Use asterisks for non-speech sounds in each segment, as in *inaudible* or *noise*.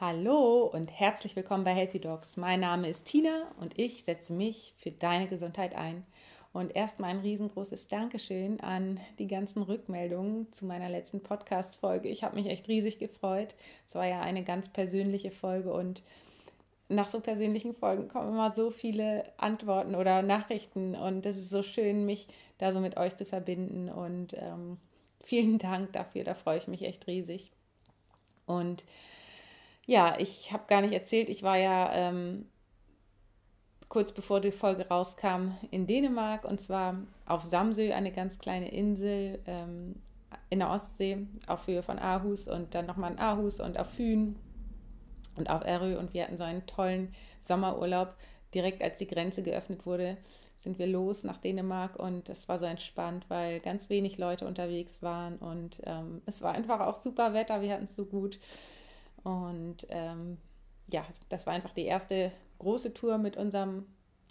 Hallo und herzlich willkommen bei Healthy Dogs. Mein Name ist Tina und ich setze mich für deine Gesundheit ein. Und erstmal ein riesengroßes Dankeschön an die ganzen Rückmeldungen zu meiner letzten Podcast-Folge. Ich habe mich echt riesig gefreut. Es war ja eine ganz persönliche Folge und nach so persönlichen Folgen kommen immer so viele Antworten oder Nachrichten und es ist so schön, mich da so mit euch zu verbinden und ähm, vielen Dank dafür, da freue ich mich echt riesig. Und ja, ich habe gar nicht erzählt, ich war ja ähm, kurz bevor die Folge rauskam in Dänemark und zwar auf Samsø, eine ganz kleine Insel ähm, in der Ostsee, auf Höhe von Aarhus und dann nochmal in Aarhus und auf Fyn und auf Erö und wir hatten so einen tollen Sommerurlaub. Direkt als die Grenze geöffnet wurde, sind wir los nach Dänemark und es war so entspannt, weil ganz wenig Leute unterwegs waren und ähm, es war einfach auch super Wetter, wir hatten es so gut. Und ähm, ja, das war einfach die erste große Tour mit unserem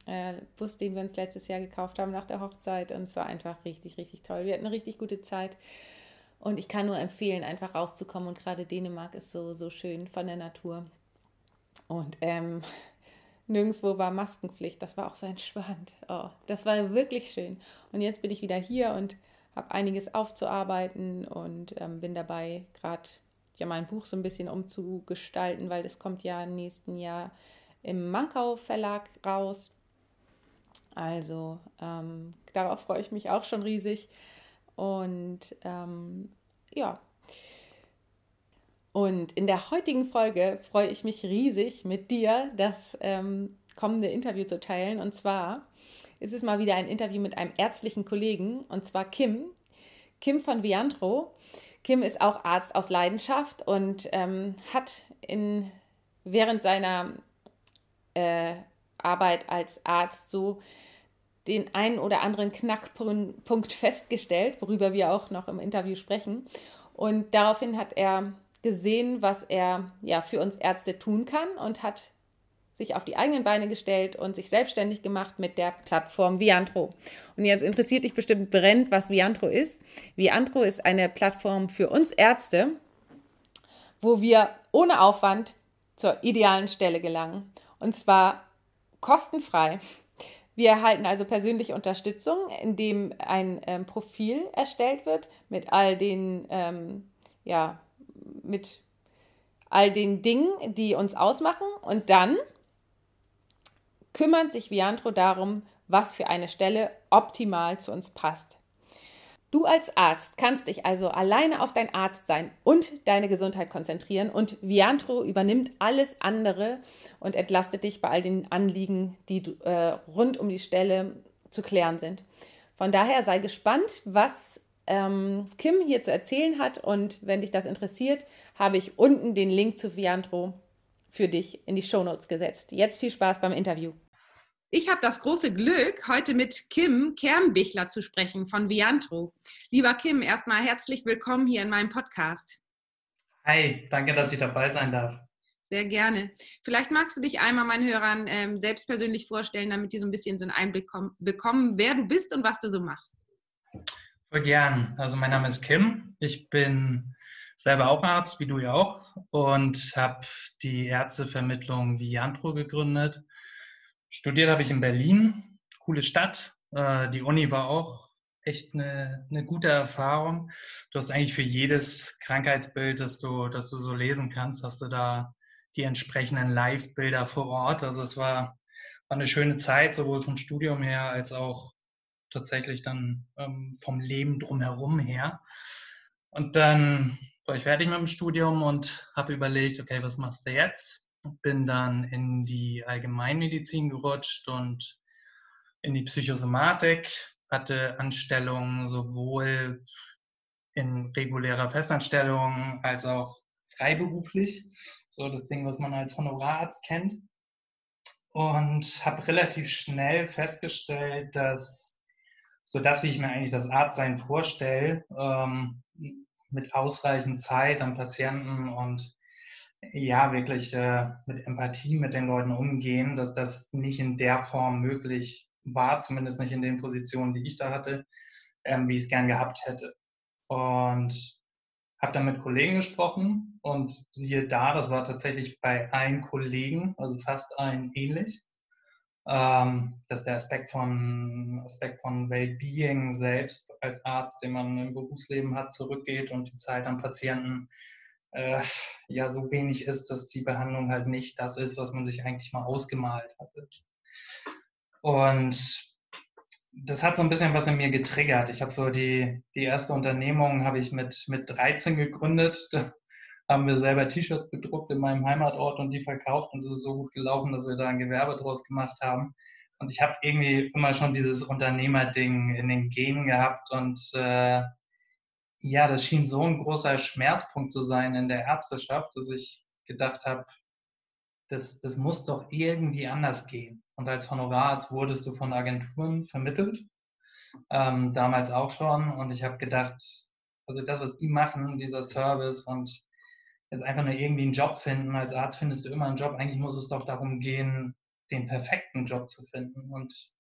äh, Bus, den wir uns letztes Jahr gekauft haben nach der Hochzeit. Und es war einfach richtig, richtig toll. Wir hatten eine richtig gute Zeit. Und ich kann nur empfehlen, einfach rauszukommen. Und gerade Dänemark ist so, so schön von der Natur. Und ähm, *laughs* nirgendwo war Maskenpflicht. Das war auch so entspannt. Oh, das war wirklich schön. Und jetzt bin ich wieder hier und habe einiges aufzuarbeiten und ähm, bin dabei, gerade ja mein Buch so ein bisschen umzugestalten, weil das kommt ja im nächsten Jahr im Mankau Verlag raus. Also ähm, darauf freue ich mich auch schon riesig. Und ähm, ja. Und in der heutigen Folge freue ich mich riesig, mit dir das ähm, kommende Interview zu teilen. Und zwar ist es mal wieder ein Interview mit einem ärztlichen Kollegen, und zwar Kim. Kim von Viantro. Kim ist auch Arzt aus Leidenschaft und ähm, hat in, während seiner äh, Arbeit als Arzt so den einen oder anderen Knackpunkt festgestellt, worüber wir auch noch im Interview sprechen. Und daraufhin hat er gesehen, was er ja für uns Ärzte tun kann und hat sich auf die eigenen Beine gestellt und sich selbstständig gemacht mit der Plattform Viantro. Und jetzt interessiert dich bestimmt brennt, was Viantro ist. Viantro ist eine Plattform für uns Ärzte, wo wir ohne Aufwand zur idealen Stelle gelangen. Und zwar kostenfrei. Wir erhalten also persönliche Unterstützung, indem ein ähm, Profil erstellt wird mit all den, ähm, ja, mit all den Dingen, die uns ausmachen. Und dann kümmert sich Viantro darum, was für eine Stelle optimal zu uns passt. Du als Arzt kannst dich also alleine auf dein Arztsein und deine Gesundheit konzentrieren und Viantro übernimmt alles andere und entlastet dich bei all den Anliegen, die äh, rund um die Stelle zu klären sind. Von daher sei gespannt, was ähm, Kim hier zu erzählen hat und wenn dich das interessiert, habe ich unten den Link zu Viantro für dich in die Shownotes gesetzt. Jetzt viel Spaß beim Interview. Ich habe das große Glück, heute mit Kim Kernbichler zu sprechen von Viantro. Lieber Kim, erstmal herzlich willkommen hier in meinem Podcast. Hi, danke, dass ich dabei sein darf. Sehr gerne. Vielleicht magst du dich einmal meinen Hörern ähm, selbst persönlich vorstellen, damit die so ein bisschen so einen Einblick bekommen, wer du bist und was du so machst. Voll gern. Also mein Name ist Kim. Ich bin selber auch Arzt, wie du ja auch, und habe die Ärztevermittlung Viantro gegründet Studiert habe ich in Berlin, coole Stadt. Äh, die Uni war auch echt eine, eine gute Erfahrung. Du hast eigentlich für jedes Krankheitsbild, das du, das du so lesen kannst, hast du da die entsprechenden Live-Bilder vor Ort. Also es war, war eine schöne Zeit, sowohl vom Studium her als auch tatsächlich dann ähm, vom Leben drumherum her. Und dann war ich fertig mit dem Studium und habe überlegt, okay, was machst du jetzt? Bin dann in die Allgemeinmedizin gerutscht und in die Psychosomatik, hatte Anstellungen sowohl in regulärer Festanstellung als auch freiberuflich, so das Ding, was man als Honorararzt kennt. Und habe relativ schnell festgestellt, dass so das, wie ich mir eigentlich das Arztsein vorstelle, ähm, mit ausreichend Zeit am Patienten und ja, wirklich äh, mit Empathie mit den Leuten umgehen, dass das nicht in der Form möglich war, zumindest nicht in den Positionen, die ich da hatte, ähm, wie ich es gern gehabt hätte. Und habe dann mit Kollegen gesprochen und siehe da, das war tatsächlich bei allen Kollegen, also fast allen ähnlich, ähm, dass der Aspekt von, Aspekt von Wellbeing selbst als Arzt, den man im Berufsleben hat, zurückgeht und die Zeit am Patienten äh, ja so wenig ist, dass die Behandlung halt nicht das ist, was man sich eigentlich mal ausgemalt hatte. Und das hat so ein bisschen was in mir getriggert. Ich habe so die, die erste Unternehmung habe ich mit, mit 13 gegründet. *laughs* Da haben wir selber T-Shirts bedruckt in meinem Heimatort und die verkauft und es ist so gut gelaufen, dass wir da ein Gewerbe draus gemacht haben. Und ich habe irgendwie immer schon dieses Unternehmerding in den Genen gehabt und äh, ja, das schien so ein großer Schmerzpunkt zu sein in der Ärzteschaft, dass ich gedacht habe, das, das muss doch irgendwie anders gehen. Und als Honorararzt wurdest du von Agenturen vermittelt, ähm, damals auch schon. Und ich habe gedacht, also das, was die machen, dieser Service und jetzt einfach nur irgendwie einen Job finden. Als Arzt findest du immer einen Job. Eigentlich muss es doch darum gehen, den perfekten Job zu finden und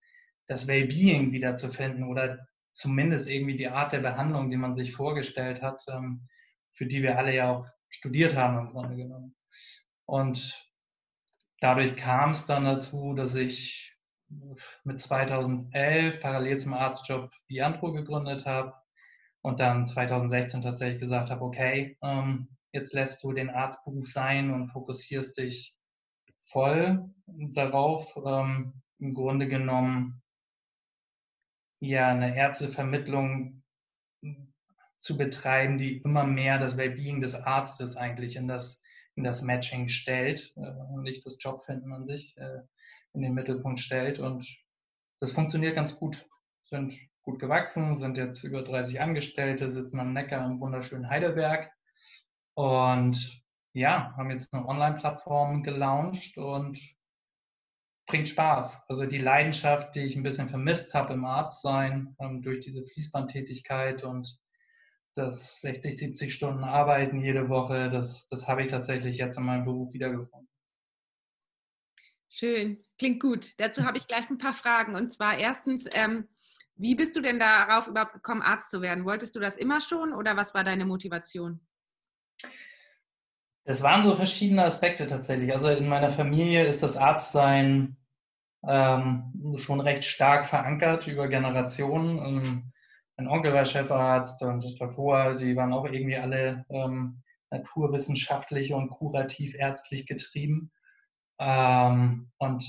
das Wellbeing wieder zu oder zumindest irgendwie die Art der Behandlung, die man sich vorgestellt hat, ähm, für die wir alle ja auch studiert haben im Grunde genommen. Und dadurch kam es dann dazu, dass ich mit 2011 parallel zum Arztjob Viantro gegründet habe und dann 2016 tatsächlich gesagt habe, okay, ähm, jetzt lässt du den Arztberuf sein und fokussierst dich voll darauf, ähm, im Grunde genommen ja eine Ärztevermittlung zu betreiben, die immer mehr das Wellbeing des Arztes eigentlich in das in das Matching stellt äh, und nicht das Jobfinden an sich äh, in den Mittelpunkt stellt. Und das funktioniert ganz gut. Sind gut gewachsen, sind jetzt über 30 Angestellte, sitzen am Neckar im wunderschönen Heidelberg und ja, haben jetzt eine Online-Plattform gelauncht und bringt Spaß. Also die Leidenschaft, die ich ein bisschen vermisst habe im Arztsein ähm, durch diese Fließbandtätigkeit und das 60, 70 Stunden Arbeiten jede Woche, das, das habe ich tatsächlich jetzt in meinem Beruf wiedergefunden. Schön, klingt gut. Dazu habe ich gleich ein paar Fragen. Und zwar erstens, ähm, wie bist du denn darauf überhaupt gekommen, Arzt zu werden? Wolltest du das immer schon oder was war deine Motivation? Es waren so verschiedene Aspekte tatsächlich. Also in meiner Familie ist das Arztsein ähm, schon recht stark verankert über Generationen. Ähm, mein Onkel war Chefarzt und davor, die waren auch irgendwie alle ähm, naturwissenschaftlich und kurativ ärztlich getrieben. Ähm, und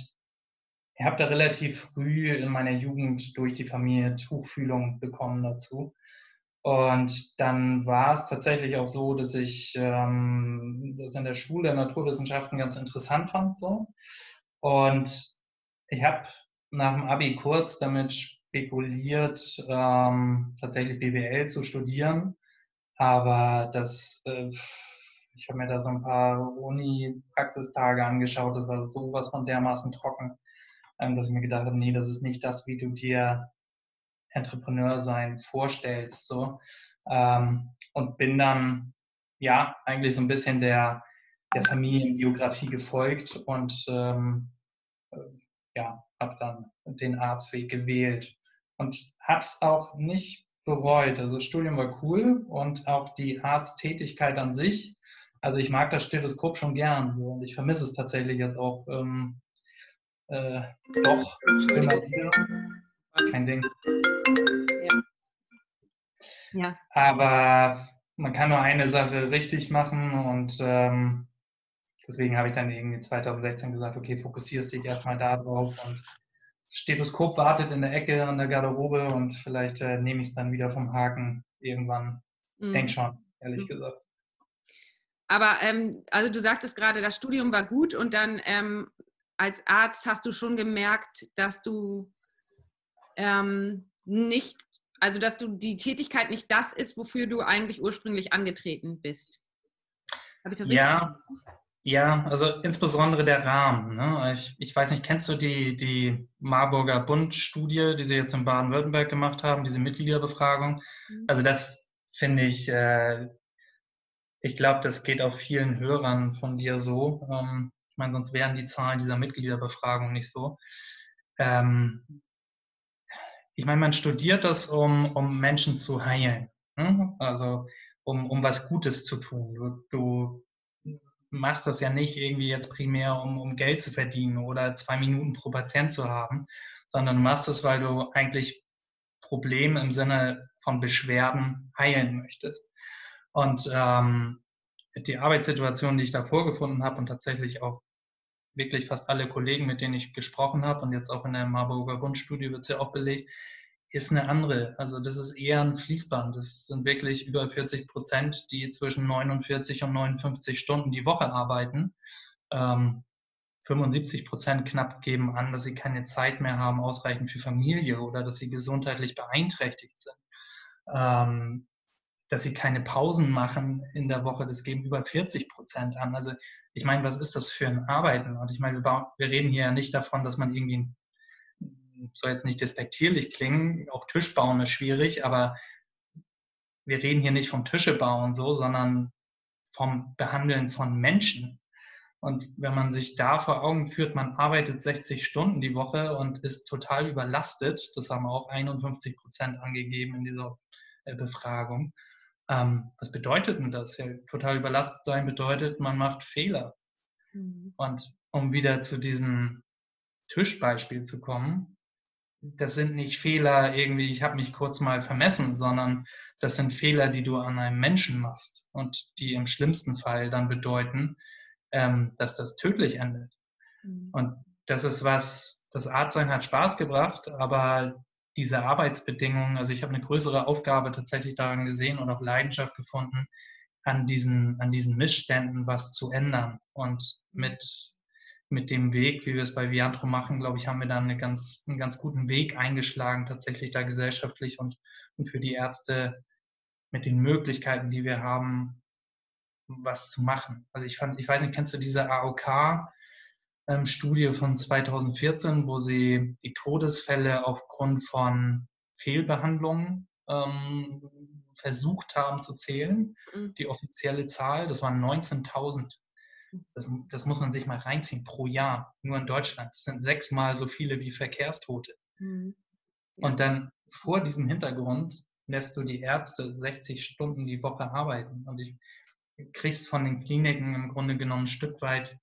ich habe da relativ früh in meiner Jugend durch die Familie Tuchfühlung bekommen dazu. Und dann war es tatsächlich auch so, dass ich ähm, das in der Schule Naturwissenschaften ganz interessant fand. So. Und ich habe nach dem Abi kurz damit spekuliert, ähm, tatsächlich BWL zu studieren. Aber das, äh, ich habe mir da so ein paar Uni-Praxistage angeschaut, das war sowas von dermaßen trocken, ähm, dass ich mir gedacht habe, nee, das ist nicht das, wie du dir Entrepreneur sein vorstellst. So. Ähm, und bin dann ja eigentlich so ein bisschen der, der Familienbiografie gefolgt und ähm, äh, ja, habe dann den Arztweg gewählt und habe es auch nicht bereut. Also das Studium war cool und auch die Arzttätigkeit an sich. Also ich mag das Stethoskop schon gern so, und ich vermisse es tatsächlich jetzt auch ähm, äh, doch immer wieder. Kein Ding. Ja. ja. Aber man kann nur eine Sache richtig machen und ähm, deswegen habe ich dann irgendwie 2016 gesagt, okay, fokussierst dich erstmal da drauf und Stethoskop wartet in der Ecke an der Garderobe und vielleicht äh, nehme ich es dann wieder vom Haken irgendwann. Mhm. Denk schon, ehrlich mhm. gesagt. Aber ähm, also du sagtest gerade, das Studium war gut und dann ähm, als Arzt hast du schon gemerkt, dass du ähm, nicht, also dass du die Tätigkeit nicht das ist, wofür du eigentlich ursprünglich angetreten bist. Habe ich das richtig ja, ja, also insbesondere der Rahmen. Ne? Ich, ich, weiß nicht, kennst du die, die Marburger Bund-Studie, die sie jetzt in Baden-Württemberg gemacht haben, diese Mitgliederbefragung? Mhm. Also das finde ich, äh, ich glaube, das geht auch vielen Hörern von dir so. Ähm, ich meine, sonst wären die Zahlen dieser Mitgliederbefragung nicht so. Ähm, ich meine, man studiert das, um, um Menschen zu heilen. Ne? Also um, um was Gutes zu tun. Du, du machst das ja nicht irgendwie jetzt primär, um, um Geld zu verdienen oder zwei Minuten pro Patient zu haben, sondern du machst das, weil du eigentlich Probleme im Sinne von Beschwerden heilen möchtest. Und ähm, die Arbeitssituation, die ich da vorgefunden habe und tatsächlich auch wirklich fast alle Kollegen, mit denen ich gesprochen habe und jetzt auch in der Marburger Bundstudie wird es ja auch belegt, ist eine andere. Also das ist eher ein Fließband. Das sind wirklich über 40 Prozent, die zwischen 49 und 59 Stunden die Woche arbeiten. Ähm, 75 Prozent knapp geben an, dass sie keine Zeit mehr haben, ausreichend für Familie oder dass sie gesundheitlich beeinträchtigt sind. Ähm, dass sie keine Pausen machen in der Woche, das geben über 40 Prozent an. Also ich meine, was ist das für ein Arbeiten? Und ich meine, wir, wir reden hier ja nicht davon, dass man irgendwie soll jetzt nicht despektierlich klingen, auch Tisch bauen ist schwierig, aber wir reden hier nicht vom Tische bauen so, sondern vom Behandeln von Menschen. Und wenn man sich da vor Augen führt, man arbeitet 60 Stunden die Woche und ist total überlastet, das haben auch 51 Prozent angegeben in dieser äh, Befragung. Ähm, was bedeutet denn das? Ja, total überlastet sein bedeutet, man macht Fehler. Mhm. Und um wieder zu diesem Tischbeispiel zu kommen, das sind nicht Fehler irgendwie, ich habe mich kurz mal vermessen, sondern das sind Fehler, die du an einem Menschen machst und die im schlimmsten Fall dann bedeuten, ähm, dass das tödlich endet. Mhm. Und das ist was, das Arztsein hat Spaß gebracht, aber diese Arbeitsbedingungen, also ich habe eine größere Aufgabe tatsächlich daran gesehen und auch Leidenschaft gefunden, an diesen, an diesen Missständen was zu ändern und mit mit dem Weg, wie wir es bei Viantro machen, glaube ich, haben wir dann eine ganz, einen ganz guten Weg eingeschlagen, tatsächlich da gesellschaftlich und, und für die Ärzte mit den Möglichkeiten, die wir haben, was zu machen. Also ich fand, ich weiß nicht, kennst du diese AOK-Studie ähm, von 2014, wo sie die Todesfälle aufgrund von Fehlbehandlungen ähm, versucht haben zu zählen? Mhm. Die offizielle Zahl, das waren 19.000 das, das, muss man sich mal reinziehen pro Jahr, nur in Deutschland. Das sind sechsmal so viele wie Verkehrstote. Mhm. Ja. Und dann vor diesem Hintergrund lässt du die Ärzte 60 Stunden die Woche arbeiten. Und ich kriegst von den Kliniken im Grunde genommen ein Stück weit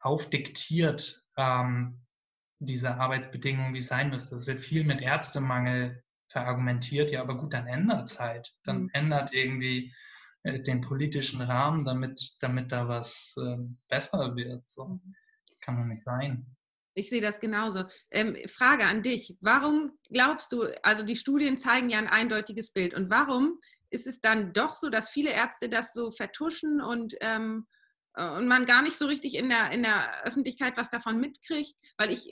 aufdiktiert, ähm, diese Arbeitsbedingungen, wie es sein müsste. Es wird viel mit Ärztemangel verargumentiert, ja, aber gut, dann ändert es halt. Dann mhm. ändert irgendwie den politischen Rahmen, damit, damit da was äh, besser wird. So. Kann doch nicht sein. Ich sehe das genauso. Ähm, Frage an dich. Warum glaubst du, also die Studien zeigen ja ein eindeutiges Bild und warum ist es dann doch so, dass viele Ärzte das so vertuschen und, ähm, äh, und man gar nicht so richtig in der, in der Öffentlichkeit was davon mitkriegt? Weil ich,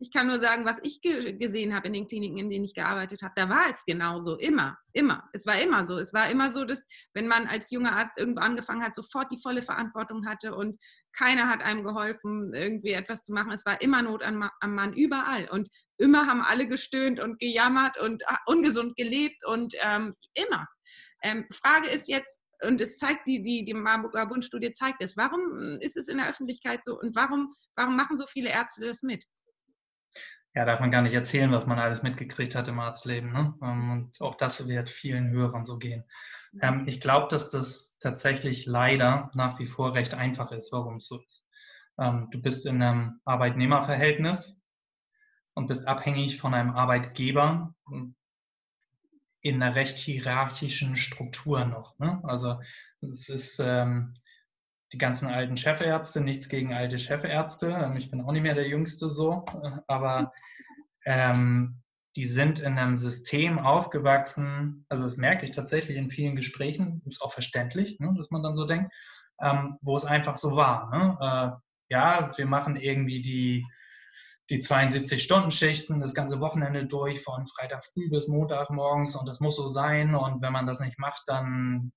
ich kann nur sagen, was ich ge gesehen habe in den Kliniken, in denen ich gearbeitet habe, da war es genauso, immer, immer. Es war immer so. Es war immer so, dass wenn man als junger Arzt irgendwo angefangen hat, sofort die volle Verantwortung hatte und keiner hat einem geholfen, irgendwie etwas zu machen. Es war immer Not am, am Mann, überall. Und immer haben alle gestöhnt und gejammert und ah, ungesund gelebt und ähm, immer. Ähm, Frage ist jetzt, und es zeigt, die, die, die Marburger Bundstudie zeigt es, warum ist es in der Öffentlichkeit so und warum, warum machen so viele Ärzte das mit? Ja, darf man gar nicht erzählen, was man alles mitgekriegt hat im Arztleben. Ne? Ähm, und auch das wird vielen Hörern so gehen. Ähm, ich glaube, dass das tatsächlich leider nach wie vor recht einfach ist, warum es so ist. Ähm, du bist in einem Arbeitnehmerverhältnis und bist abhängig von einem Arbeitgeber in einer recht hierarchischen Struktur noch. Ne? Also es ist ähm, die ganzen alten Chefärzte, nichts gegen alte Chefärzte. Ähm, ich bin auch nicht mehr der Jüngste so, aber ähm, die sind in einem System aufgewachsen, also das merke ich tatsächlich in vielen Gesprächen, ist auch verständlich, ne, dass man dann so denkt, ähm, wo es einfach so war. Ne? Äh, ja, wir machen irgendwie die, die 72-Stunden-Schichten das ganze Wochenende durch, von Freitag früh bis Montag morgens und das muss so sein und wenn man das nicht macht, dann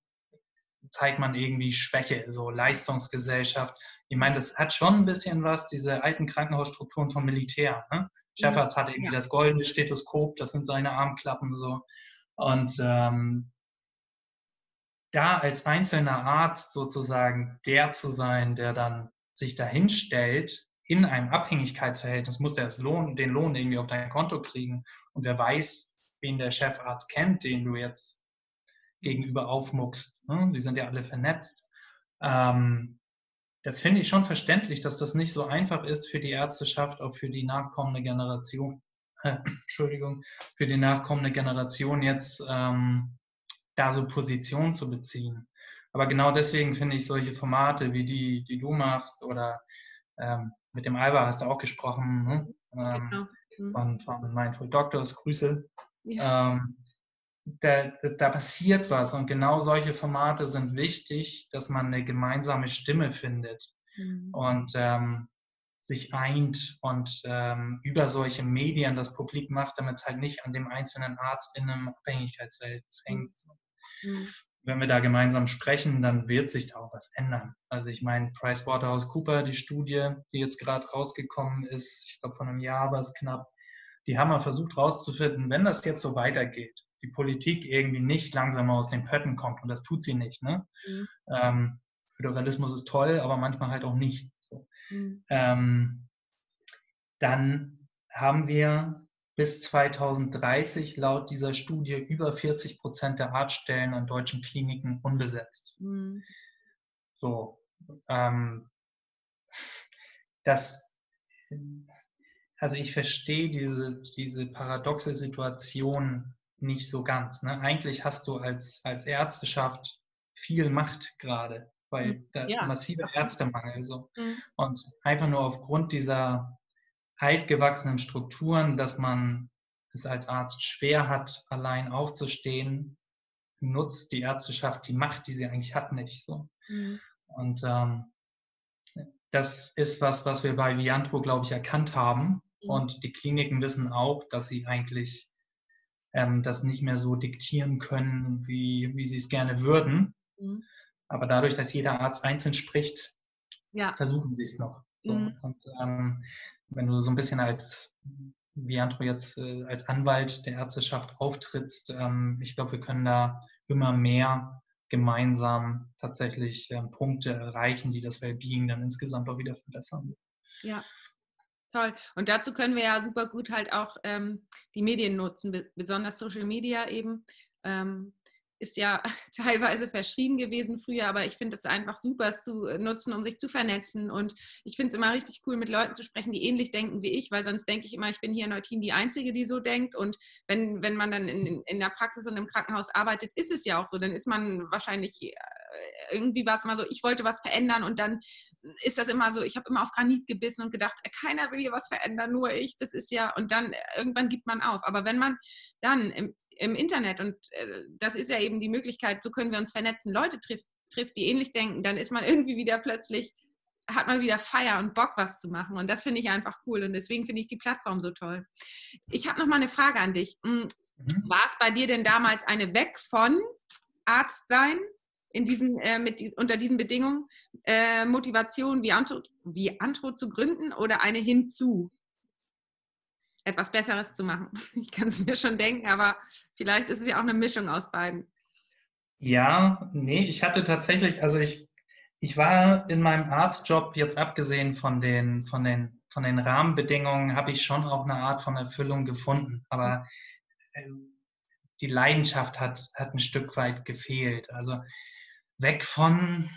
zeigt man irgendwie Schwäche, so Leistungsgesellschaft. Ich meine, das hat schon ein bisschen was, diese alten Krankenhausstrukturen vom Militär. Ne? Chefarzt hat irgendwie ja. das goldene Stethoskop, das sind seine Armklappen so. Und ähm, da als einzelner Arzt sozusagen der zu sein, der dann sich dahin stellt, in einem Abhängigkeitsverhältnis, muss er Lohn, den Lohn irgendwie auf dein Konto kriegen. Und wer weiß, wen der Chefarzt kennt, den du jetzt gegenüber aufmuckst. Ne? Die sind ja alle vernetzt. Ähm, das finde ich schon verständlich, dass das nicht so einfach ist für die Ärzteschaft, auch für die nachkommende Generation. *laughs* Entschuldigung, für die nachkommende Generation jetzt ähm, da so Position zu beziehen. Aber genau deswegen finde ich solche Formate wie die, die du machst oder ähm, mit dem Alba hast du auch gesprochen, ne? ähm, genau. mhm. von, von Mindful Doctors, Grüße. Ja. Ähm, da, da, passiert was und genau solche Formate sind wichtig, dass man eine gemeinsame Stimme findet mhm. und ähm, sich eint und ähm, über solche Medien das publik macht, damit es halt nicht an dem einzelnen Arzt in einem Abhängigkeitsverhältnis hängt. Mhm wenn wir da gemeinsam sprechen, dann wird sich da auch was ändern. Also ich meine, PricewaterhouseCooper, die Studie, die jetzt gerade rausgekommen ist, ich glaube von einem Jahr war es knapp, die haben mal versucht herauszufinden, wenn das jetzt so weitergeht, die Politik irgendwie nicht langsam aus den Pötten kommt, und das tut sie nicht. Ne? Mhm. Ähm, Föderalismus ist toll, aber manchmal halt auch nicht. So. Mhm. Ähm, dann haben wir bis 2030 laut dieser Studie über 40 Prozent der Arztstellen an deutschen Kliniken unbesetzt. Mhm. So, ähm, das, also ich verstehe diese, diese paradoxe Situation nicht so ganz. Ne? Eigentlich hast du als, als Ärzteschaft viel Macht gerade, weil mhm. da ist ja. massiver Ärztemangel. So. Mhm. Und einfach nur aufgrund dieser altgewachsenen Strukturen, dass man es als Arzt schwer hat, allein aufzustehen, nutzt die Ärzteschaft die Macht, die sie eigentlich hat, nicht so. Mhm. Und ähm, das ist was, was wir bei Viantro, glaube ich, erkannt haben. Mhm. Und die Kliniken wissen auch, dass sie eigentlich ähm, das nicht mehr so diktieren können, wie, wie sie es gerne würden. Mhm. Aber dadurch, dass jeder Arzt einzeln spricht, ja. versuchen sie es noch. So. Mhm. Und ähm, wenn du so ein bisschen als Viantro jetzt äh, als Anwalt der Ärzteschaft auftrittst, ähm, ich glaube, wir können da immer mehr gemeinsam tatsächlich ähm, Punkte erreichen, die das Wellbeing dann insgesamt auch wieder verbessern. Ja, toll. Und dazu können wir ja super gut halt auch ähm, die Medien nutzen, besonders Social Media eben. Ähm, ist ja *laughs* teilweise verschrien gewesen früher, aber ich finde es einfach super, es zu äh, nutzen, um sich zu vernetzen. Und ich finde es immer richtig cool, mit Leuten zu sprechen, die ähnlich denken wie ich, weil sonst denke ich immer, ich bin hier in Neutin die Einzige, die so denkt. Und wenn, wenn man dann in, in der Praxis und im Krankenhaus arbeitet, ist es ja auch so. Dann ist man wahrscheinlich äh, irgendwie was mal so, ich wollte was verändern und dann ist das immer so, ich habe immer auf Granit gebissen und gedacht, keiner will hier was verändern, nur ich, das ist ja, und dann äh, irgendwann gibt man auf. Aber wenn man dann im, im Internet. Und äh, das ist ja eben die Möglichkeit, so können wir uns vernetzen, Leute trifft, trifft, die ähnlich denken, dann ist man irgendwie wieder plötzlich, hat man wieder Feier und Bock, was zu machen. Und das finde ich einfach cool. Und deswegen finde ich die Plattform so toll. Ich habe noch mal eine Frage an dich. Hm, mhm. War es bei dir denn damals eine Weg von Arzt sein in diesen, äh, mit, unter diesen Bedingungen, äh, Motivation wie Antro, wie Antro zu gründen oder eine hinzu? etwas Besseres zu machen. *laughs* Ich kann es mir schon denken, aber vielleicht ist es ja auch eine Mischung aus beiden. Ja, nee, ich hatte tatsächlich, also ich, ich war in meinem Arztjob, jetzt abgesehen von den, von den, von den Rahmenbedingungen, habe ich schon auch eine Art von Erfüllung gefunden. Aber äh, die Leidenschaft hat, hat ein Stück weit gefehlt. Also weg von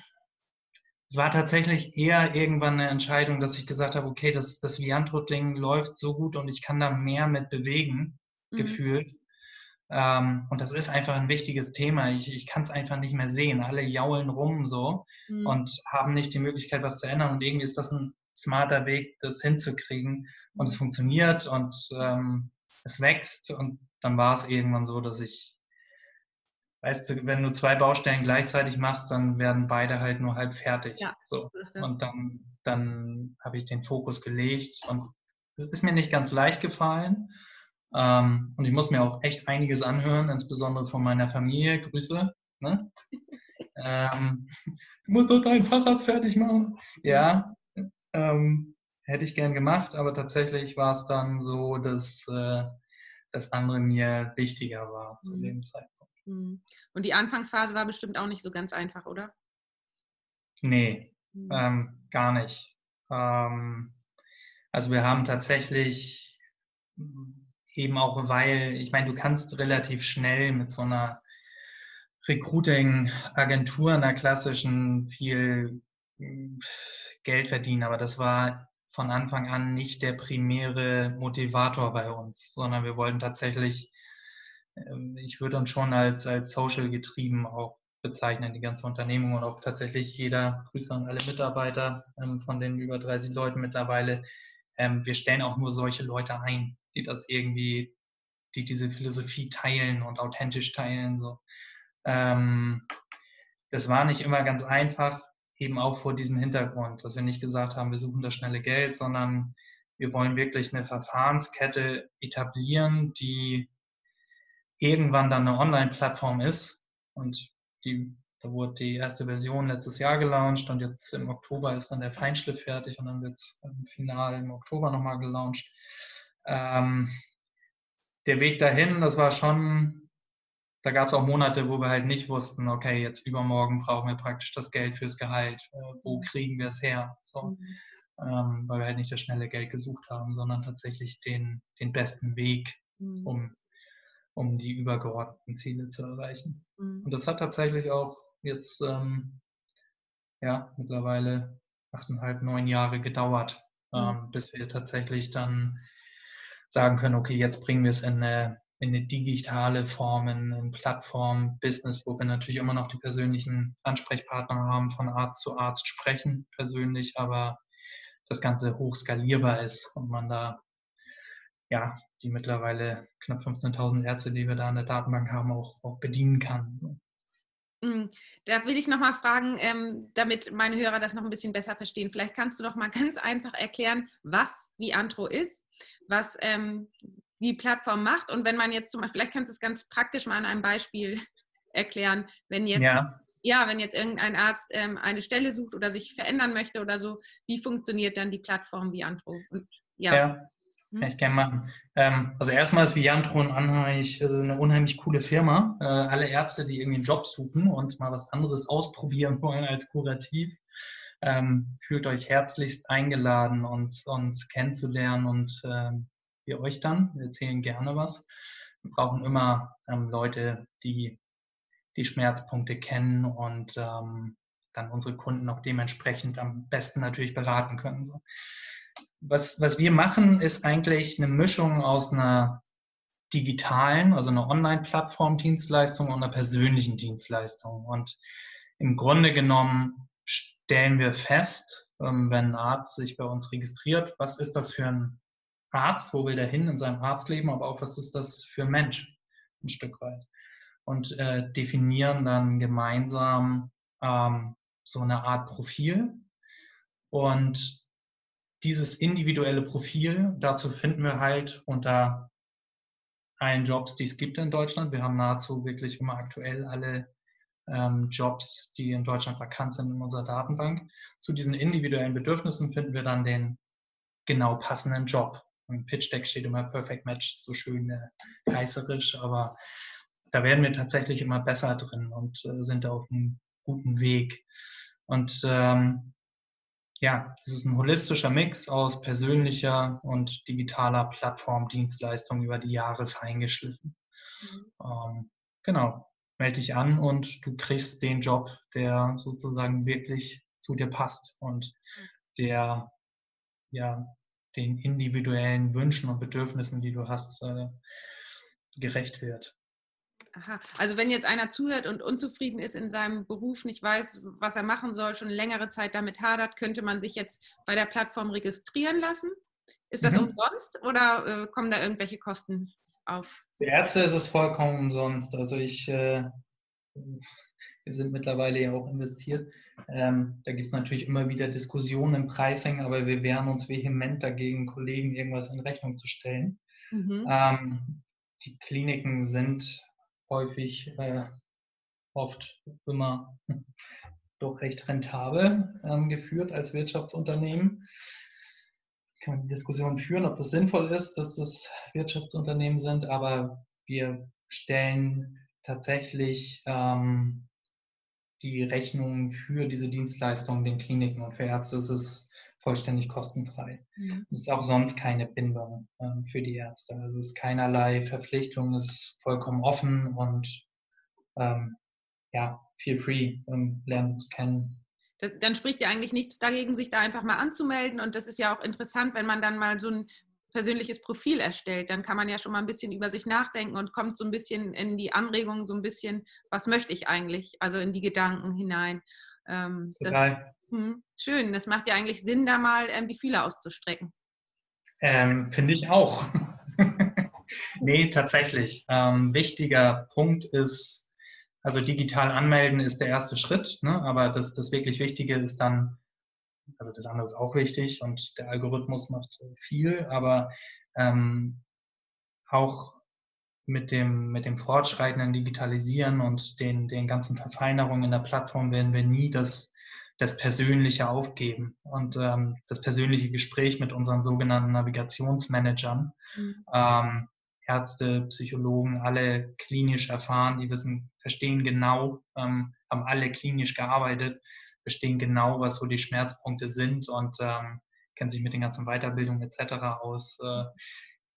es war tatsächlich eher irgendwann eine Entscheidung, dass ich gesagt habe, okay, das, das Viantro-Ding läuft so gut und ich kann da mehr mit bewegen, mhm. gefühlt. Ähm, und das ist einfach ein wichtiges Thema. Ich, ich kann es einfach nicht mehr sehen. Alle jaulen rum so mhm. und haben nicht die Möglichkeit, was zu ändern. Und irgendwie ist das ein smarter Weg, das hinzukriegen. Und es funktioniert und ähm, es wächst. Und dann war es irgendwann so, dass ich weißt du, wenn du zwei Baustellen gleichzeitig machst, dann werden beide halt nur halb fertig. Ja, so. Und dann, dann habe ich den Fokus gelegt und es ist mir nicht ganz leicht gefallen. Ähm, und ich muss mir auch echt einiges anhören, insbesondere von meiner Familie. Grüße. Ne? *laughs* ähm, du musst doch dein Fahrrad fertig machen. Ja, ähm, hätte ich gern gemacht, aber tatsächlich war es dann so, dass äh, das andere mir wichtiger war zu mhm. dem Zeitpunkt. Mhm. Und die Anfangsphase war bestimmt auch nicht so ganz einfach, oder? Nee, mhm. ähm, gar nicht. Ähm, also wir haben tatsächlich eben auch, weil, ich meine, du kannst relativ schnell mit so einer Recruiting-Agentur in der klassischen viel hm, Geld verdienen, aber das war von Anfang an nicht der primäre Motivator bei uns, sondern wir wollten tatsächlich, ich würde uns schon als, als social getrieben auch bezeichnen, die ganze Unternehmung und auch tatsächlich jeder, Grüße an alle Mitarbeiter ähm, von den über 30 Leuten mittlerweile. Ähm, wir stellen auch nur solche Leute ein, die das irgendwie, die diese Philosophie teilen und authentisch teilen. So. das war nicht immer ganz einfach, eben auch vor diesem Hintergrund, dass wir nicht gesagt haben, wir suchen das schnelle Geld, sondern wir wollen wirklich eine Verfahrenskette etablieren, die irgendwann dann eine Online-Plattform ist. Und die, da wurde die erste Version letztes Jahr gelauncht und jetzt im Oktober ist dann der Feinschliff fertig und dann wird es im Finale im Oktober nochmal gelauncht. Ähm, der Weg dahin, das war schon da gab es auch Monate, wo wir halt nicht wussten, okay, jetzt übermorgen brauchen wir praktisch das Geld fürs Gehalt. Äh, wo mhm. kriegen wir es her? So, mhm. ähm, weil wir halt nicht das schnelle Geld gesucht haben, sondern tatsächlich den, den besten Weg, mhm. um, um die übergeordneten Ziele zu erreichen. Mhm. Und das hat tatsächlich auch jetzt ähm, ja, mittlerweile achteinhalb, neun Jahre gedauert, mhm. ähm, bis wir tatsächlich dann sagen können, okay, jetzt bringen wir es in eine in eine digitale Form, in ein Plattform-Business, wo wir natürlich immer noch die persönlichen Ansprechpartner haben, von Arzt zu Arzt sprechen persönlich, aber das Ganze hochskalierbar ist und man da ja die mittlerweile knapp 15.000 Ärzte, die wir da in der Datenbank haben, auch, auch bedienen kann. Mm, da will ich noch mal fragen, ähm, damit meine Hörer das noch ein bisschen besser verstehen. Vielleicht kannst du doch mal *laughs* ganz einfach erklären, was Viantro ist, was ähm, die Plattform macht. Und wenn man jetzt zum Beispiel, vielleicht kannst du es ganz praktisch mal an einem Beispiel *laughs* erklären, wenn jetzt, ja, ja wenn jetzt irgendein Arzt ähm, eine Stelle sucht oder sich verändern möchte oder so, wie funktioniert dann die Plattform Viantro? Und, ja. ja. Hm? Kann ich gerne machen. Ähm, also erstmal ist Viantro ein unheimlich, also eine unheimlich coole Firma. Äh, alle Ärzte, die irgendwie einen Job suchen und mal was anderes ausprobieren *laughs* wollen als kurativ, ähm, fühlt euch herzlichst eingeladen, uns, uns kennenzulernen und ähm, wir euch dann. Wir erzählen gerne was. Wir brauchen immer ähm, Leute, die die Schmerzpunkte kennen und ähm, dann unsere Kunden auch dementsprechend am besten natürlich beraten können. So. Was, was wir machen, ist eigentlich eine Mischung aus einer digitalen, also einer Online-Plattform-Dienstleistung und einer persönlichen Dienstleistung. Und im Grunde genommen stellen wir fest, ähm, wenn ein Arzt sich bei uns registriert, was ist das für ein Arzt, wo will der hin in seinem Arztleben, aber auch was ist das für ein Mensch ein Stück weit. Und äh, definieren dann gemeinsam ähm, so eine Art Profil. Und dieses individuelle Profil, dazu finden wir halt unter allen Jobs, die es gibt in Deutschland. Wir haben nahezu wirklich immer aktuell alle ähm, Jobs, die in Deutschland vakant sind in unserer Datenbank. Zu diesen individuellen Bedürfnissen finden wir dann den genau passenden Job. Im Pitch Deck steht immer Perfect Match, so schön äh, reißerisch, aber da werden wir tatsächlich immer besser drin und äh, sind auf einem guten Weg. Und ähm, ja, es ist ein holistischer Mix aus persönlicher und digitaler Plattformdienstleistung über die Jahre feingeschliffen. Mhm. Ähm, genau, melde dich an und du kriegst den Job, der sozusagen wirklich zu dir passt und der ja den individuellen Wünschen und Bedürfnissen, die du hast, äh, gerecht wird. Aha. Also wenn jetzt einer zuhört und unzufrieden ist in seinem Beruf, nicht weiß, was er machen soll, schon längere Zeit damit hadert, könnte man sich jetzt bei der Plattform registrieren lassen? Ist das mhm. umsonst oder äh, kommen da irgendwelche Kosten auf? Für Ärzte ist es vollkommen umsonst. Also ich äh, wir sind mittlerweile ja auch investiert. Ähm, da gibt es natürlich immer wieder Diskussionen im Pricing, aber wir wehren uns vehement dagegen, Kollegen irgendwas in Rechnung zu stellen. Mhm. Ähm, die Kliniken sind häufig, äh, oft immer *laughs* doch recht rentabel ähm, geführt als Wirtschaftsunternehmen. Kann man die Diskussion führen, ob das sinnvoll ist, dass das Wirtschaftsunternehmen sind, aber wir stellen tatsächlich ähm, die Rechnung für diese Dienstleistungen den Kliniken und für Ärzte ist es vollständig kostenfrei. Mhm. Es ist auch sonst keine Bindung ähm, für die Ärzte. Also es ist keinerlei Verpflichtung, es ist vollkommen offen und ähm, ja, feel free, ähm, lernen uns kennen. dann spricht ja eigentlich nichts dagegen, sich da einfach mal anzumelden. Und das ist ja auch interessant, wenn man dann mal so ein persönliches Profil erstellt, dann kann man ja schon mal ein bisschen über sich nachdenken und kommt so ein bisschen in die Anregung, so ein bisschen, was möchte ich eigentlich, also in die Gedanken hinein. Ähm, Total. Das, hm, schön, das macht ja eigentlich Sinn, da mal ähm, die Fühler auszustrecken. Ähm, Finde ich auch. *laughs* nee, tatsächlich. Ähm, wichtiger Punkt ist, also digital anmelden ist der erste Schritt, ne? aber das, das wirklich Wichtige ist dann, also das andere ist auch wichtig und der Algorithmus macht viel, aber ähm, auch mit dem, mit dem fortschreitenden Digitalisieren und den, den ganzen Verfeinerungen in der Plattform werden wir nie das, das Persönliche aufgeben. Und ähm, das persönliche Gespräch mit unseren sogenannten Navigationsmanagern, mhm. ähm, Ärzte, Psychologen, alle klinisch erfahren, die wissen, verstehen genau, ähm, haben alle klinisch gearbeitet, verstehen genau, was so die Schmerzpunkte sind und ähm, kennen sich mit den ganzen Weiterbildungen etc. aus. Äh,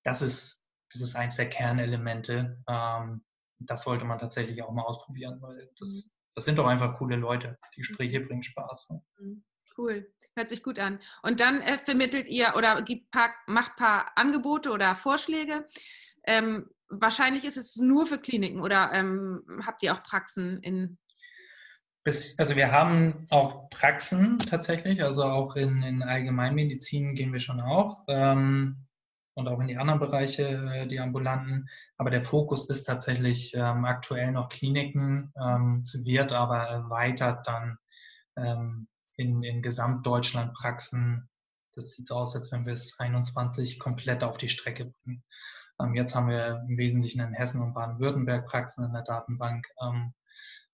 das ist, das ist eins der Kernelemente. Ähm, das sollte man tatsächlich auch mal ausprobieren, weil das, mhm. das sind doch einfach coole Leute. Die Gespräche bringen Spaß. Ne? Mhm. Cool, hört sich gut an. Und dann äh, vermittelt ihr oder gibt paar, macht ein paar Angebote oder Vorschläge. Ähm, wahrscheinlich ist es nur für Kliniken oder ähm, habt ihr auch Praxen in bis, also wir haben auch Praxen tatsächlich, also auch in, in Allgemeinmedizin gehen wir schon auch ähm, und auch in die anderen Bereiche, äh, die ambulanten. Aber der Fokus ist tatsächlich ähm, aktuell noch Kliniken. Ähm, es wird aber erweitert dann ähm, in, in Gesamtdeutschland Praxen. Das sieht so aus, als wenn wir es 21 komplett auf die Strecke bringen. Ähm, jetzt haben wir im Wesentlichen in Hessen und Baden-Württemberg Praxen in der Datenbank. Ähm,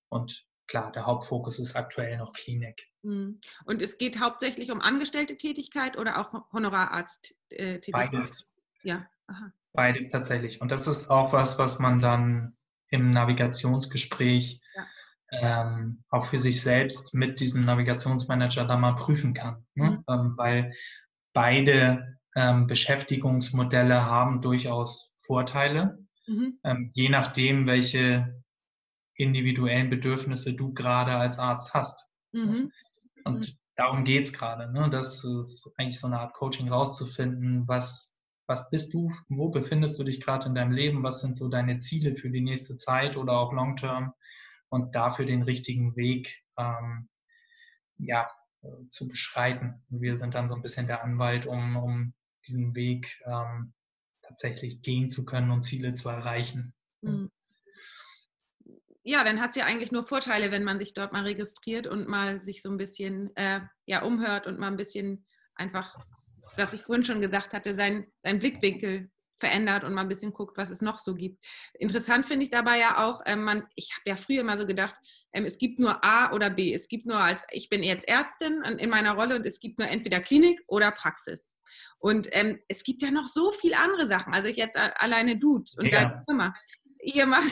und klar, der Hauptfokus ist aktuell noch Klinik. Mhm. Und es geht hauptsächlich um angestellte Tätigkeit oder auch Honorararzt-Tätigkeit? Beides. Ja. Aha. Beides tatsächlich. Und das ist auch was, was man dann im Navigationsgespräch ja. ähm, auch für sich selbst mit diesem Navigationsmanager da mal prüfen kann. Ne? Mhm. Ähm, weil beide ähm, Beschäftigungsmodelle haben durchaus Vorteile, mhm. ähm, je nachdem, welche individuellen Bedürfnisse du gerade als Arzt hast. Mhm. Und mhm. darum geht es gerade. Ne? Das ist eigentlich so eine Art Coaching rauszufinden, was, was bist du, wo befindest du dich gerade in deinem Leben, was sind so deine Ziele für die nächste Zeit oder auch Long Term und dafür den richtigen Weg ähm, ja, äh, zu beschreiten. Wir sind dann so ein bisschen der Anwalt, um, um diesen Weg ähm, tatsächlich gehen zu können und Ziele zu erreichen. Mhm ja, dann hat es ja eigentlich nur Vorteile, wenn man sich dort mal registriert und mal sich so ein bisschen äh, ja, umhört und mal ein bisschen einfach, was ich vorhin schon gesagt hatte, seinen sein Blickwinkel verändert und mal ein bisschen guckt, was es noch so gibt. Interessant finde ich dabei ja auch, ähm, man, ich habe ja früher immer so gedacht, ähm, es gibt nur A oder B. Es gibt nur als, ich bin jetzt Ärztin in meiner Rolle und es gibt nur entweder Klinik oder Praxis. Und ähm, es gibt ja noch so viele andere Sachen. Also ich jetzt alleine Dude und ja. deine Firma ihr macht,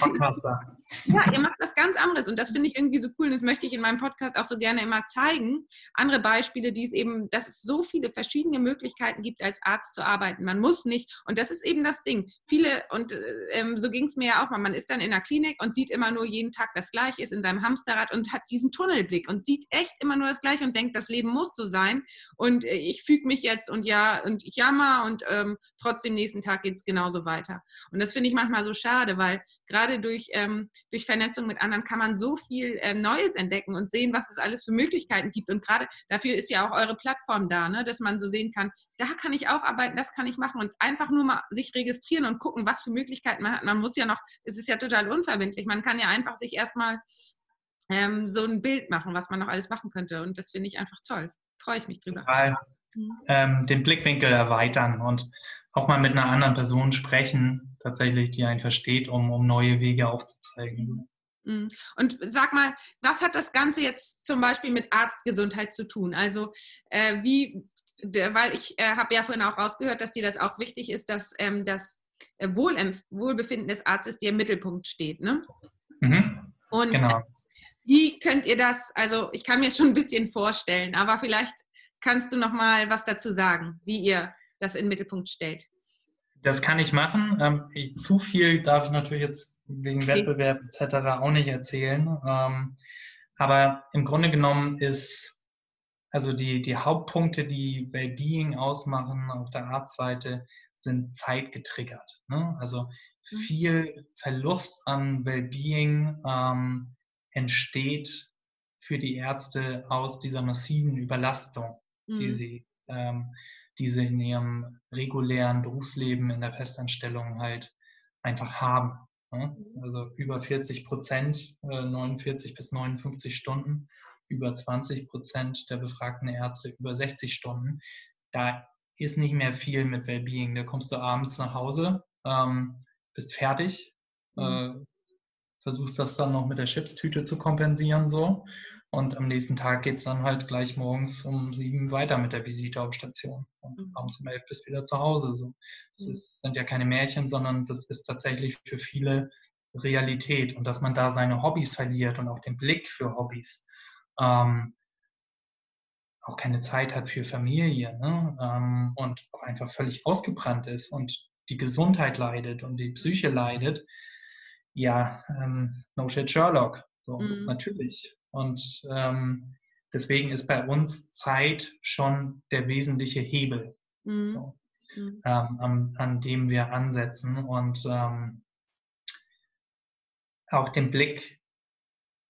ja, ihr macht was ganz anderes und das finde ich irgendwie so cool und das möchte ich in meinem Podcast auch so gerne immer zeigen. Andere Beispiele, die es eben, dass es so viele verschiedene Möglichkeiten gibt, als Arzt zu arbeiten. Man muss nicht, und das ist eben das Ding. Viele, und äh, ähm, so ging es mir ja auch mal, man ist dann in der Klinik und sieht immer nur jeden Tag das Gleiche, ist in seinem Hamsterrad und hat diesen Tunnelblick und sieht echt immer nur das Gleiche und denkt, das Leben muss so sein und äh, ich füge mich jetzt und ja, und ich jammer und ähm, trotzdem nächsten Tag geht es genauso weiter. Und das finde ich manchmal so schade, weil gerade durch, ähm, durch Vernetzung mit anderen kann man so viel ähm, Neues entdecken und sehen, was es alles für Möglichkeiten gibt. Und gerade dafür ist ja auch eure Plattform da, ne? dass man so sehen kann, da kann ich auch arbeiten, das kann ich machen und einfach nur mal sich registrieren und gucken, was für Möglichkeiten man hat. Man muss ja noch, es ist ja total unverbindlich, man kann ja einfach sich erstmal ähm, so ein Bild machen, was man noch alles machen könnte. Und das finde ich einfach toll. Freue ich mich drüber. Total. Mhm. Ähm, den Blickwinkel erweitern und auch mal mit einer anderen Person sprechen, tatsächlich, die einen versteht, um, um neue Wege aufzuzeigen. Mhm. Und sag mal, was hat das Ganze jetzt zum Beispiel mit Arztgesundheit zu tun? Also äh, wie, weil ich äh, habe ja vorhin auch rausgehört, dass dir das auch wichtig ist, dass ähm, das äh, Wohlbefinden des Arztes dir im Mittelpunkt steht. Ne? Mhm. Und genau. wie könnt ihr das, also ich kann mir schon ein bisschen vorstellen, aber vielleicht kannst du noch mal was dazu sagen, wie ihr das in den Mittelpunkt stellt? Das kann ich machen. Ähm, ich, zu viel darf ich natürlich jetzt wegen Wettbewerb etc. auch nicht erzählen. Ähm, aber im Grunde genommen ist also die, die Hauptpunkte, die Wellbeing ausmachen auf der Arztseite, sind zeitgetriggert. Ne? Also mhm. viel Verlust an Wellbeing ähm, entsteht für die Ärzte aus dieser massiven Überlastung, mhm. die sie ähm, die sie in ihrem regulären Berufsleben in der Festanstellung halt einfach haben. Ne? Also über 40 Prozent, 49 äh, bis 59 Stunden, über 20 Prozent der befragten Ärzte über 60 Stunden. Da ist nicht mehr viel mit Wellbeing. Da kommst du abends nach Hause, ähm, bist fertig, mhm. äh, versuchst das dann noch mit der Chipstüte zu kompensieren so und am nächsten Tag geht es dann halt gleich morgens um sieben weiter mit der Visite auf Station. Und mhm. abends um elf bist wieder zu Hause. So. Das mhm. ist, sind ja keine Märchen, sondern das ist tatsächlich für viele Realität. Und dass man da seine Hobbys verliert und auch den Blick für Hobbys. Ähm, auch keine Zeit hat für Familie ne? ähm, und auch einfach völlig ausgebrannt ist und die Gesundheit leidet und die Psyche leidet, ja, ähm, no shit Sherlock. So, mhm. Natürlich. Und ähm, deswegen ist bei uns Zeit schon der wesentliche Hebel, mhm. so, mhm. ähm, an, an, dem wir ansetzen und ähm, auch den Blick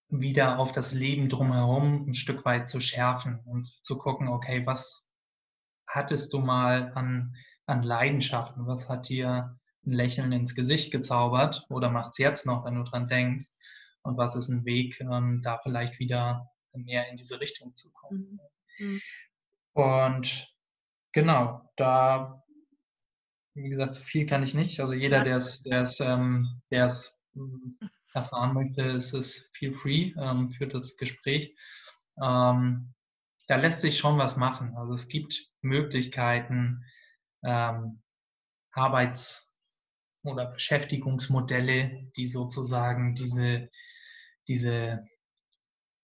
wieder auf das Leben drumherum ein Stück weit zu schärfen und zu gucken, okay, was hattest du mal an, an Leidenschaften? Was hat dir ein Lächeln ins Gesicht gezaubert oder macht es jetzt noch, wenn du dran denkst? Und was ist ein Weg, ähm, da vielleicht wieder mehr in diese Richtung zu kommen. Mhm. mhm. Und genau, da, wie gesagt, so viel kann ich nicht. Also jeder, der es, ähm, hm, erfahren möchte, ist es feel free ähm, für das Gespräch. Ähm, da lässt sich schon was machen. Also es gibt Möglichkeiten, ähm, Arbeits- oder Beschäftigungsmodelle, die sozusagen diese diese,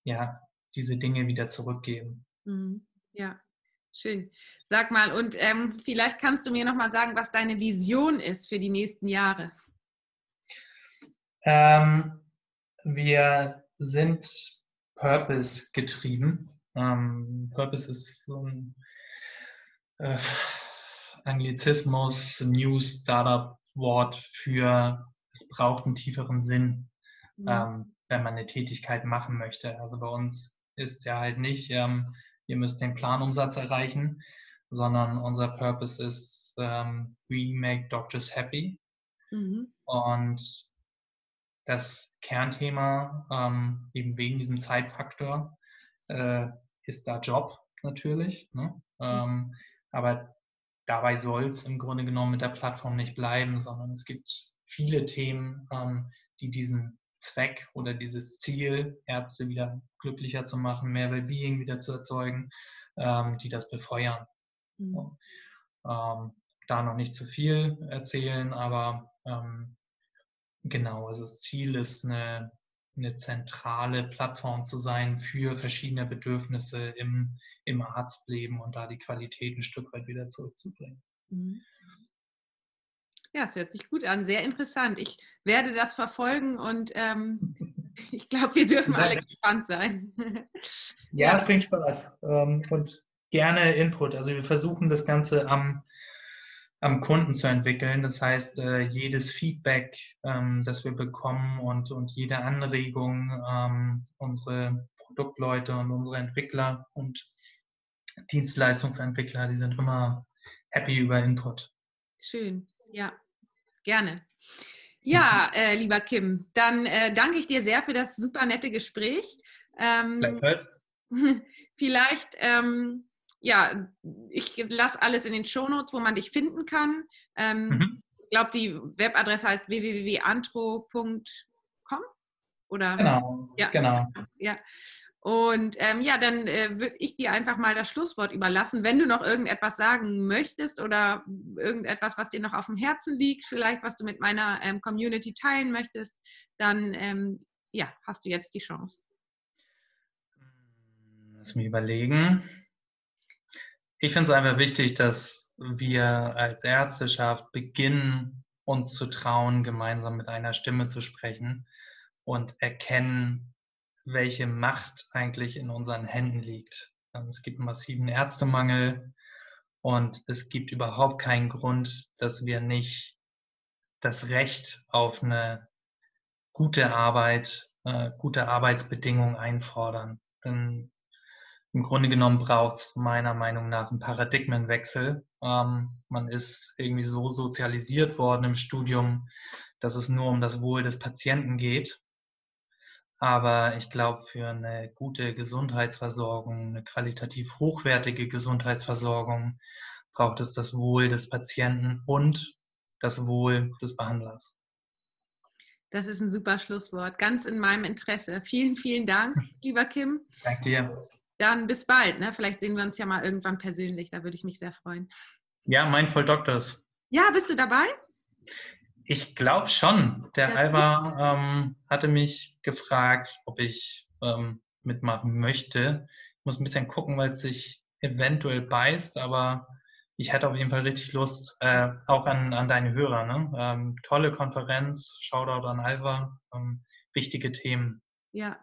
ja, diese Dinge wieder zurückgeben. Mhm. Ja, schön. Sag mal, und ähm, vielleicht kannst du mir nochmal sagen, was deine Vision ist für die nächsten Jahre. Ähm, wir sind Purpose getrieben. Ähm, Purpose ist so ein äh, Anglizismus, New Startup-Wort für es braucht einen tieferen Sinn. Mhm. Wenn man eine Tätigkeit machen möchte. Also bei uns ist ja halt nicht, ähm, ihr müsst den Planumsatz erreichen, sondern unser Purpose ist, ähm, we make doctors happy. Mhm. Und das Kernthema, ähm, eben wegen diesem Zeitfaktor, äh, ist da Job natürlich. Ne? Mhm. Ähm, aber dabei soll es im Grunde genommen mit der Plattform nicht bleiben, sondern es gibt viele Themen, ähm, die diesen Zweck oder dieses Ziel, Ärzte wieder glücklicher zu machen, mehr Wellbeing wieder zu erzeugen, ähm, die das befeuern. Mhm. Ähm, da noch nicht zu viel erzählen, aber ähm, genau, also das Ziel ist eine, eine zentrale Plattform zu sein für verschiedene Bedürfnisse im, im Arztleben und da die Qualität ein Stück weit wieder zurückzubringen. Mhm. Ja, es hört sich gut an, sehr interessant. Ich werde das verfolgen und ähm, *laughs* ich glaube, wir dürfen alle gespannt sein. ja, es bringt Spaß ähm, und gerne Input. Also wir versuchen das Ganze am, am Kunden zu entwickeln. Das heißt, äh, jedes Feedback, ähm, das wir bekommen und, und jede Anregung, ähm, unsere Produktleute und unsere Entwickler und Dienstleistungsentwickler, die sind immer happy über Input. Schön, ja. Gerne. Ja, mhm. äh, lieber Kim, dann äh, danke ich dir sehr für das super nette Gespräch. Ähm, *laughs* vielleicht, ähm, ja, ich lasse alles in den Shownotes, wo man dich finden kann. Ähm, mhm. Ich glaube, die Webadresse heißt www.antro.com oder? Genau, ja, genau. Ja. Und ähm, ja, dann äh, würde ich dir einfach mal das Schlusswort überlassen. Wenn du noch irgendetwas sagen möchtest oder irgendetwas, was dir noch auf dem Herzen liegt, vielleicht was du mit meiner ähm, Community teilen möchtest, dann ähm, ja, hast du jetzt die Chance. Lass mich überlegen. Ich finde es einfach wichtig, dass wir als Ärzteschaft beginnen, uns zu trauen, gemeinsam mit einer Stimme zu sprechen und erkennen, welche Macht eigentlich in unseren Händen liegt. Ähm, es gibt einen massiven Ärztemangel und es gibt überhaupt keinen Grund, dass wir nicht das Recht auf eine gute Arbeit, äh, gute Arbeitsbedingungen einfordern. Denn im Grunde genommen braucht es meiner Meinung nach einen Paradigmenwechsel. Ähm, man ist irgendwie so sozialisiert worden im Studium, dass es nur um das Wohl des Patienten geht. Aber ich glaube, für eine gute Gesundheitsversorgung, eine qualitativ hochwertige Gesundheitsversorgung, braucht es das Wohl des Patienten und das Wohl des Behandlers. Das ist ein super Schlusswort. Ganz in meinem Interesse. Vielen, vielen Dank, *laughs* lieber Kim. Danke dir. Dann bis bald. Ne? Vielleicht sehen wir uns ja mal irgendwann persönlich. Da würde ich mich sehr freuen. Ja, Mindful Doctors. Ja, bist du dabei? Ich glaube schon. Der ja. Alva ähm, hatte mich gefragt, ob ich ähm, mitmachen möchte. Ich muss ein bisschen gucken, weil es sich eventuell beißt, aber ich hätte auf jeden Fall richtig Lust, äh, auch an, an deine Hörer. Ne? Ähm, tolle Konferenz, Shoutout an Alva, ähm, wichtige Themen. Ja,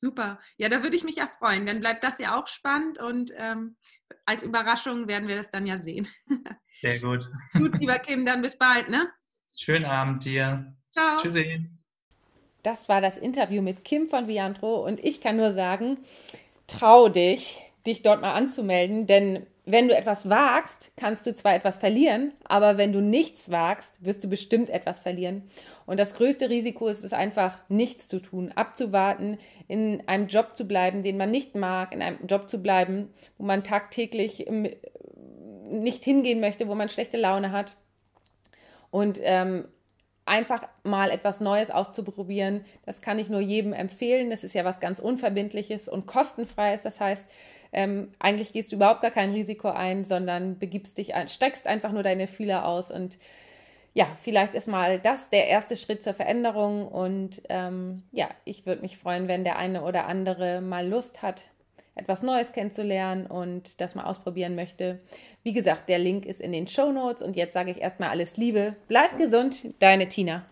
Super. Ja, da würde ich mich ja freuen. Dann bleibt das ja auch spannend und ähm, als Überraschung werden wir das dann ja sehen. Sehr gut. *laughs* Gut, lieber Kim, dann bis bald, ne? Schönen Abend dir. Ciao. Tschüssi. Das war das Interview mit Kim von Viantro und ich kann nur sagen, trau dich, dich dort mal anzumelden, denn wenn du etwas wagst, kannst du zwar etwas verlieren, aber wenn du nichts wagst, wirst du bestimmt etwas verlieren. Und das größte Risiko ist es einfach, nichts zu tun, abzuwarten, in einem Job zu bleiben, den man nicht mag, in einem Job zu bleiben, wo man tagtäglich ähm, nicht hingehen möchte, wo man schlechte Laune hat. Und ähm, einfach mal etwas Neues auszuprobieren, das kann ich nur jedem empfehlen. Das ist ja was ganz Unverbindliches und kostenfreies. Das heißt, ähm, eigentlich gehst du überhaupt gar kein Risiko ein, sondern begibst dich, ein, steckst einfach nur deine Fühler aus und ja, vielleicht ist mal das der erste Schritt zur Veränderung und ähm, ja, ich würde mich freuen, wenn der eine oder andere mal Lust hat, etwas Neues kennenzulernen und das mal ausprobieren möchte. Wie gesagt, der Link ist in den Show Notes und jetzt sage ich erstmal alles Liebe, bleib gesund, deine Tina.